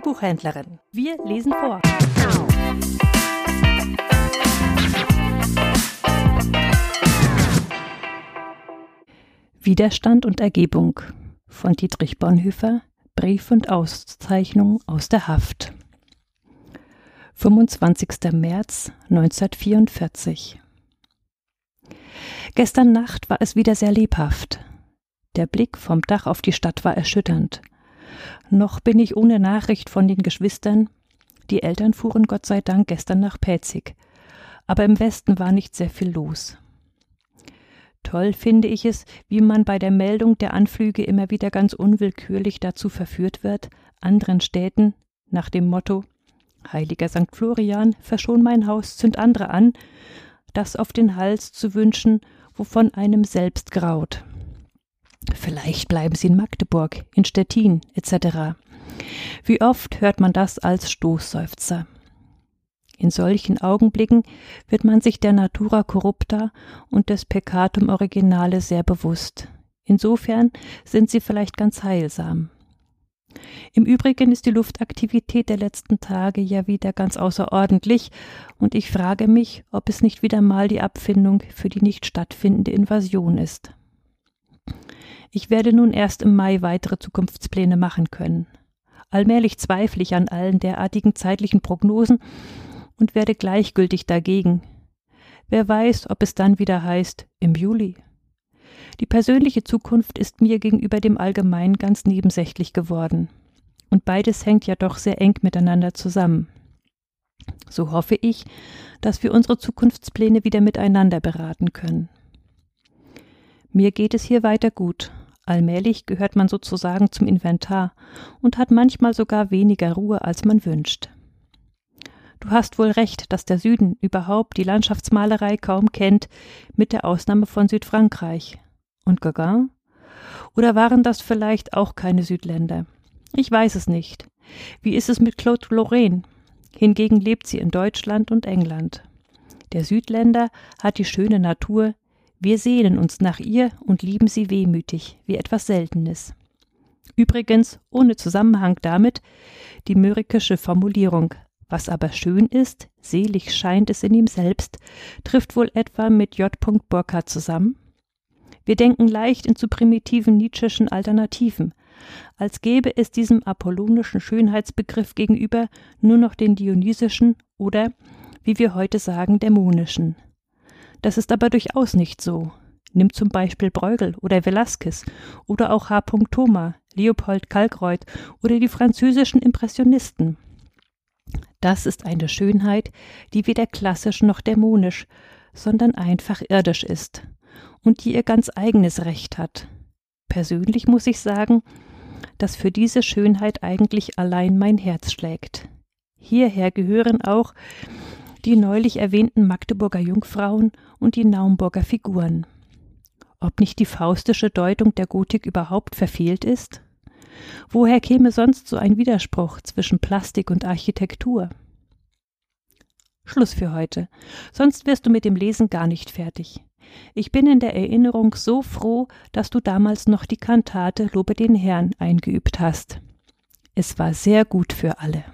Buchhändlerin. Wir lesen vor. Widerstand und Ergebung von Dietrich Bonhoeffer Brief und Auszeichnung aus der Haft. 25. März 1944 Gestern Nacht war es wieder sehr lebhaft. Der Blick vom Dach auf die Stadt war erschütternd. Noch bin ich ohne Nachricht von den Geschwistern. Die Eltern fuhren Gott sei Dank gestern nach Päzig. Aber im Westen war nicht sehr viel los. Toll finde ich es, wie man bei der Meldung der Anflüge immer wieder ganz unwillkürlich dazu verführt wird, anderen Städten nach dem Motto Heiliger St. Florian, verschon mein Haus, zünd andere an, das auf den Hals zu wünschen, wovon einem selbst graut. Vielleicht bleiben sie in Magdeburg, in Stettin etc. Wie oft hört man das als Stoßseufzer? In solchen Augenblicken wird man sich der Natura corrupta und des Peccatum originale sehr bewusst. Insofern sind sie vielleicht ganz heilsam. Im Übrigen ist die Luftaktivität der letzten Tage ja wieder ganz außerordentlich, und ich frage mich, ob es nicht wieder mal die Abfindung für die nicht stattfindende Invasion ist. Ich werde nun erst im Mai weitere Zukunftspläne machen können. Allmählich zweifle ich an allen derartigen zeitlichen Prognosen und werde gleichgültig dagegen. Wer weiß, ob es dann wieder heißt im Juli. Die persönliche Zukunft ist mir gegenüber dem Allgemeinen ganz nebensächlich geworden. Und beides hängt ja doch sehr eng miteinander zusammen. So hoffe ich, dass wir unsere Zukunftspläne wieder miteinander beraten können. Mir geht es hier weiter gut, Allmählich gehört man sozusagen zum Inventar und hat manchmal sogar weniger Ruhe, als man wünscht. Du hast wohl recht, dass der Süden überhaupt die Landschaftsmalerei kaum kennt, mit der Ausnahme von Südfrankreich. Und Gauguin? Oder waren das vielleicht auch keine Südländer? Ich weiß es nicht. Wie ist es mit Claude Lorraine? Hingegen lebt sie in Deutschland und England. Der Südländer hat die schöne Natur, wir sehnen uns nach ihr und lieben sie wehmütig, wie etwas Seltenes. Übrigens ohne Zusammenhang damit die mörikische Formulierung was aber schön ist, selig scheint es in ihm selbst, trifft wohl etwa mit J. Burkhardt zusammen? Wir denken leicht in zu primitiven Nietzscheschen Alternativen, als gäbe es diesem apollonischen Schönheitsbegriff gegenüber nur noch den dionysischen oder, wie wir heute sagen, dämonischen. Das ist aber durchaus nicht so. Nimm zum Beispiel Bruegel oder Velasquez oder auch H. Thoma, Leopold Kalkreuth oder die französischen Impressionisten. Das ist eine Schönheit, die weder klassisch noch dämonisch, sondern einfach irdisch ist und die ihr ganz eigenes Recht hat. Persönlich muss ich sagen, dass für diese Schönheit eigentlich allein mein Herz schlägt. Hierher gehören auch die neulich erwähnten Magdeburger Jungfrauen und die Naumburger Figuren. Ob nicht die faustische Deutung der Gotik überhaupt verfehlt ist? Woher käme sonst so ein Widerspruch zwischen Plastik und Architektur? Schluss für heute, sonst wirst du mit dem Lesen gar nicht fertig. Ich bin in der Erinnerung so froh, dass du damals noch die Kantate Lobe den Herrn eingeübt hast. Es war sehr gut für alle.